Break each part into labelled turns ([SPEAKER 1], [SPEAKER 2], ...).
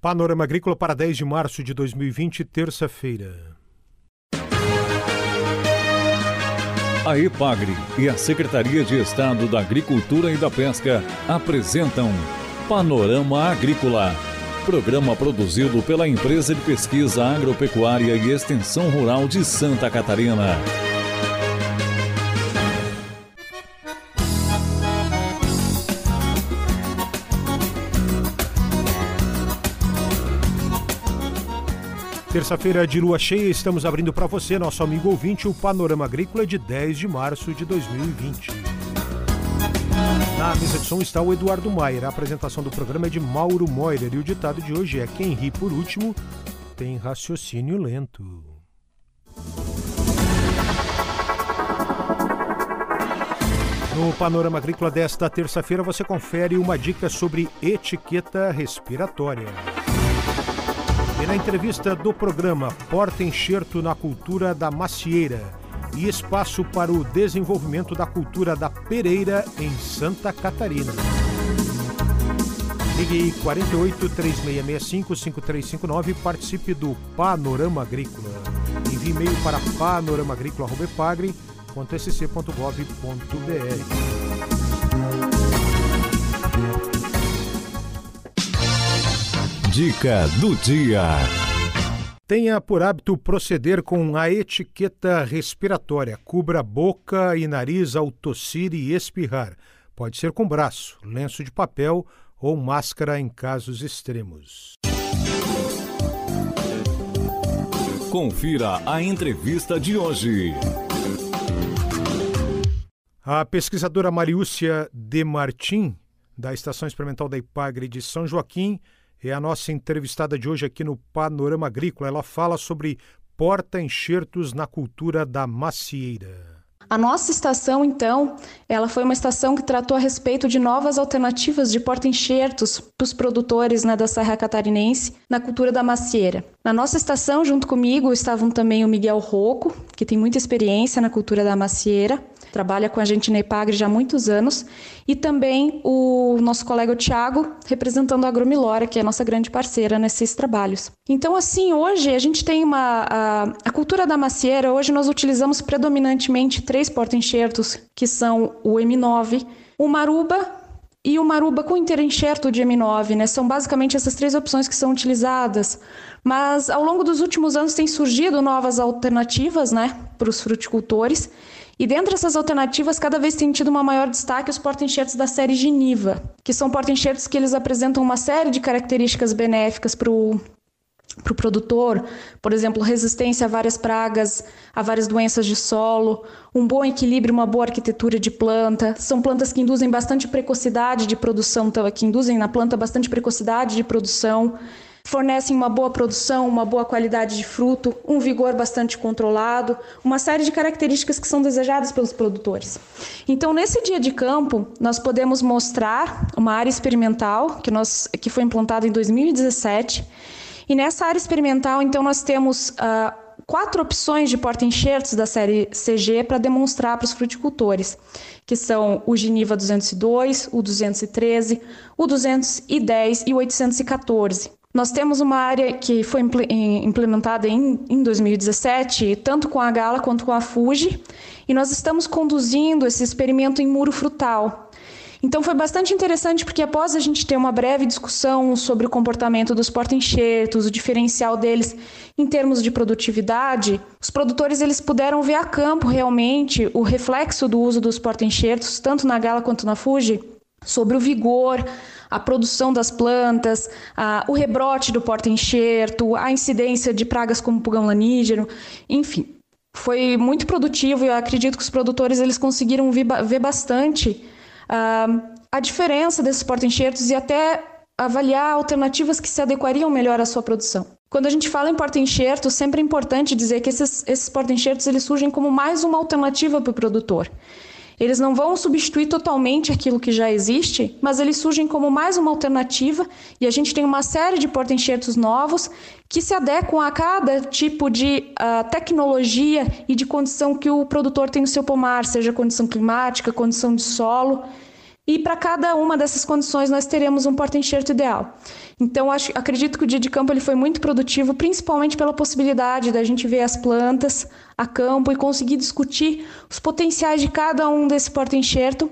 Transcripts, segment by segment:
[SPEAKER 1] Panorama Agrícola para 10 de março de 2020, terça-feira.
[SPEAKER 2] A EPAGRE e a Secretaria de Estado da Agricultura e da Pesca apresentam Panorama Agrícola, programa produzido pela Empresa de Pesquisa Agropecuária e Extensão Rural de Santa Catarina.
[SPEAKER 1] Terça-feira de lua cheia, estamos abrindo para você, nosso amigo ouvinte, o Panorama Agrícola de 10 de março de 2020. Na mesa de som está o Eduardo Maier. A apresentação do programa é de Mauro Moirer e o ditado de hoje é: Quem ri por último tem raciocínio lento. No Panorama Agrícola desta terça-feira você confere uma dica sobre etiqueta respiratória. E na entrevista do programa Porta Enxerto na Cultura da Macieira e Espaço para o Desenvolvimento da Cultura da Pereira em Santa Catarina. Ligue 48 3665 5359 e participe do Panorama Agrícola. Envie e-mail para panoramaagrícola.pagre.sc.gov.br.
[SPEAKER 2] Dica do dia.
[SPEAKER 1] Tenha por hábito proceder com a etiqueta respiratória. Cubra boca e nariz ao tossir e espirrar. Pode ser com braço, lenço de papel ou máscara em casos extremos.
[SPEAKER 2] Confira a entrevista de hoje.
[SPEAKER 1] A pesquisadora Mariúcia de Martim, da Estação Experimental da Ipagre de São Joaquim, é a nossa entrevistada de hoje aqui no Panorama Agrícola. Ela fala sobre porta-enxertos na cultura da macieira.
[SPEAKER 3] A nossa estação, então, ela foi uma estação que tratou a respeito de novas alternativas de porta-enxertos para os produtores né, da Serra Catarinense na cultura da macieira. Na nossa estação, junto comigo, estavam também o Miguel Rocco, que tem muita experiência na cultura da macieira, trabalha com a gente na Ipagre já há muitos anos, e também o nosso colega Tiago, representando a Agromilora, que é a nossa grande parceira nesses trabalhos. Então, assim, hoje a gente tem uma. A, a cultura da macieira, hoje nós utilizamos predominantemente três porta-enxertos, que são o M9, o Maruba e o Maruba com interenxerto de M9, né? São basicamente essas três opções que são utilizadas. Mas ao longo dos últimos anos têm surgido novas alternativas, né, para os fruticultores. E dentre essas alternativas, cada vez tem tido uma maior destaque os porta-enxertos da série Geniva, que são porta-enxertos que eles apresentam uma série de características benéficas para o para o produtor, por exemplo, resistência a várias pragas, a várias doenças de solo, um bom equilíbrio, uma boa arquitetura de planta. São plantas que induzem bastante precocidade de produção, então, que induzem na planta bastante precocidade de produção fornecem uma boa produção, uma boa qualidade de fruto, um vigor bastante controlado, uma série de características que são desejadas pelos produtores. Então, nesse dia de campo, nós podemos mostrar uma área experimental que, nós, que foi implantada em 2017. E nessa área experimental, então, nós temos uh, quatro opções de porta-enxertos da série CG para demonstrar para os fruticultores, que são o Geniva 202, o 213, o 210 e o 814. Nós temos uma área que foi implementada em, em 2017, tanto com a Gala quanto com a Fuji, e nós estamos conduzindo esse experimento em muro frutal. Então foi bastante interessante porque após a gente ter uma breve discussão sobre o comportamento dos porta-enxertos, o diferencial deles em termos de produtividade, os produtores eles puderam ver a campo realmente o reflexo do uso dos porta-enxertos, tanto na Gala quanto na Fuji, sobre o vigor, a produção das plantas, a, o rebrote do porta-enxerto, a incidência de pragas como pulgão lanígeno, enfim. Foi muito produtivo e eu acredito que os produtores eles conseguiram ver, bastante uh, a diferença desses porta-enxertos e até avaliar alternativas que se adequariam melhor à sua produção. Quando a gente fala em porta-enxerto, sempre é importante dizer que esses, esses porta-enxertos surgem como mais uma alternativa para o produtor. Eles não vão substituir totalmente aquilo que já existe, mas eles surgem como mais uma alternativa e a gente tem uma série de porta-enxertos novos que se adequam a cada tipo de uh, tecnologia e de condição que o produtor tem no seu pomar, seja condição climática, condição de solo. E para cada uma dessas condições nós teremos um porta-enxerto ideal. Então, acho, acredito que o dia de campo ele foi muito produtivo, principalmente pela possibilidade da gente ver as plantas a campo e conseguir discutir os potenciais de cada um desse porta-enxerto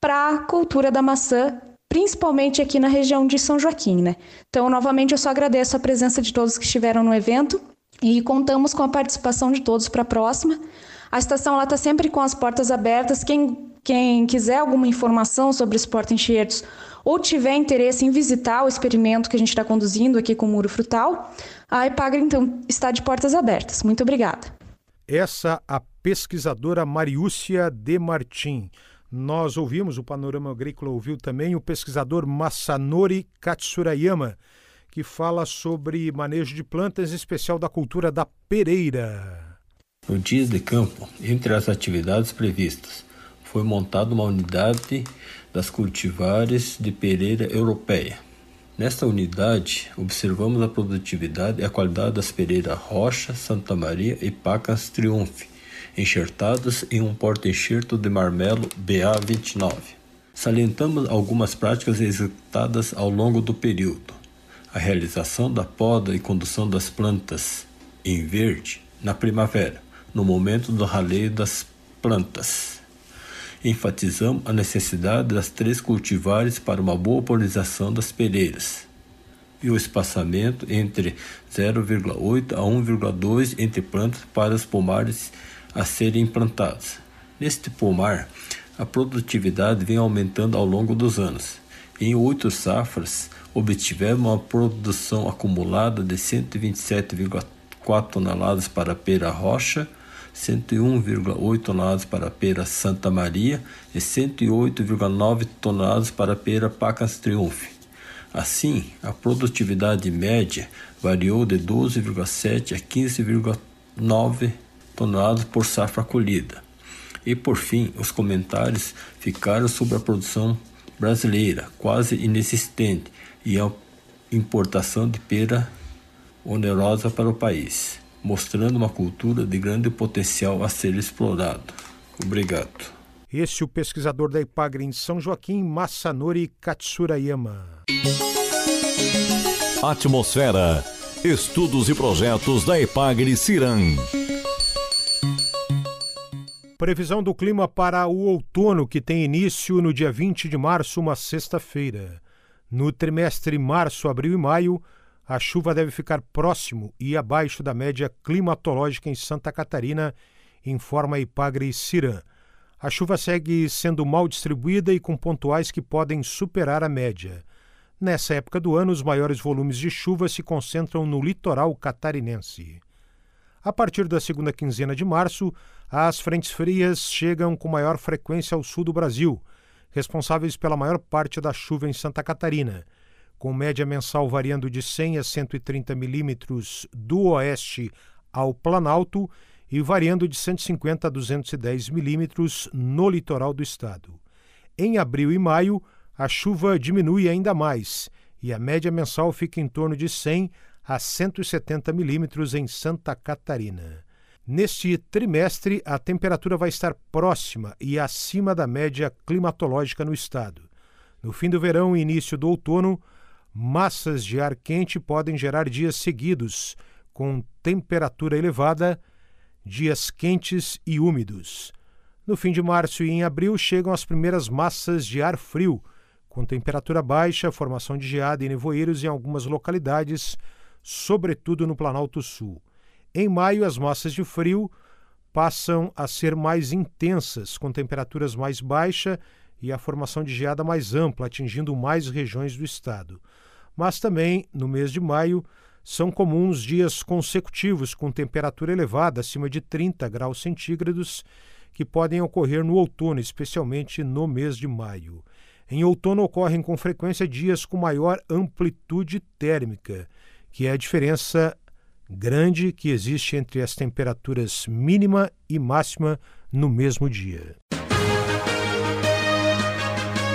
[SPEAKER 3] para a cultura da maçã, principalmente aqui na região de São Joaquim. Né? Então, novamente, eu só agradeço a presença de todos que estiveram no evento e contamos com a participação de todos para a próxima. A estação está sempre com as portas abertas. Quem quem quiser alguma informação sobre os porta-enxertos ou tiver interesse em visitar o experimento que a gente está conduzindo aqui com o Muro Frutal, a Epagre, então, está de portas abertas. Muito obrigada.
[SPEAKER 1] Essa a pesquisadora Mariúcia de Martim. Nós ouvimos, o Panorama Agrícola ouviu também o pesquisador Masanori Katsurayama, que fala sobre manejo de plantas, em especial da cultura da pereira.
[SPEAKER 4] No Dias de Campo, entre as atividades previstas, foi montada uma unidade das cultivares de pereira europeia. Nesta unidade, observamos a produtividade e a qualidade das pereiras Rocha, Santa Maria e Pacas Triunfe, enxertadas em um porta-enxerto de marmelo BA29. Salientamos algumas práticas executadas ao longo do período. A realização da poda e condução das plantas em verde na primavera, no momento do raleio das plantas enfatizamos a necessidade das três cultivares para uma boa polinização das pereiras e o espaçamento entre 0,8 a 1,2 entre plantas para os pomares a serem implantados. Neste pomar, a produtividade vem aumentando ao longo dos anos. Em oito safras, obtivemos uma produção acumulada de 127,4 toneladas para pera rocha, 101,8 toneladas para a pera Santa Maria e 108,9 toneladas para a pera Pacas Triunfe. Assim, a produtividade média variou de 12,7 a 15,9 toneladas por safra colhida. E por fim, os comentários ficaram sobre a produção brasileira, quase inexistente, e a importação de pera onerosa para o país mostrando uma cultura de grande potencial a ser explorado. Obrigado.
[SPEAKER 1] Este é o pesquisador da Ipagre em São Joaquim, Masanori Katsurayama.
[SPEAKER 2] Atmosfera. Estudos e projetos da Ipagre Ciran.
[SPEAKER 1] Previsão do clima para o outono, que tem início no dia 20 de março, uma sexta-feira. No trimestre março, abril e maio, a chuva deve ficar próximo e abaixo da média climatológica em Santa Catarina, informa Ipagre Ciran. A chuva segue sendo mal distribuída e com pontuais que podem superar a média. Nessa época do ano, os maiores volumes de chuva se concentram no litoral catarinense. A partir da segunda quinzena de março, as frentes frias chegam com maior frequência ao sul do Brasil, responsáveis pela maior parte da chuva em Santa Catarina com média mensal variando de 100 a 130 milímetros do oeste ao Planalto e variando de 150 a 210 milímetros no litoral do estado. Em abril e maio, a chuva diminui ainda mais e a média mensal fica em torno de 100 a 170 milímetros em Santa Catarina. Neste trimestre, a temperatura vai estar próxima e acima da média climatológica no estado. No fim do verão e início do outono, massas de ar quente podem gerar dias seguidos, com temperatura elevada, dias quentes e úmidos. No fim de março e em abril chegam as primeiras massas de ar frio, com temperatura baixa, formação de geada e nevoeiros em algumas localidades, sobretudo no Planalto Sul. Em maio, as massas de frio passam a ser mais intensas, com temperaturas mais baixas e a formação de geada mais ampla, atingindo mais regiões do estado mas também, no mês de maio, são comuns dias consecutivos com temperatura elevada, acima de 30 graus centígrados, que podem ocorrer no outono, especialmente no mês de maio. Em outono ocorrem com frequência dias com maior amplitude térmica, que é a diferença grande que existe entre as temperaturas mínima e máxima no mesmo dia.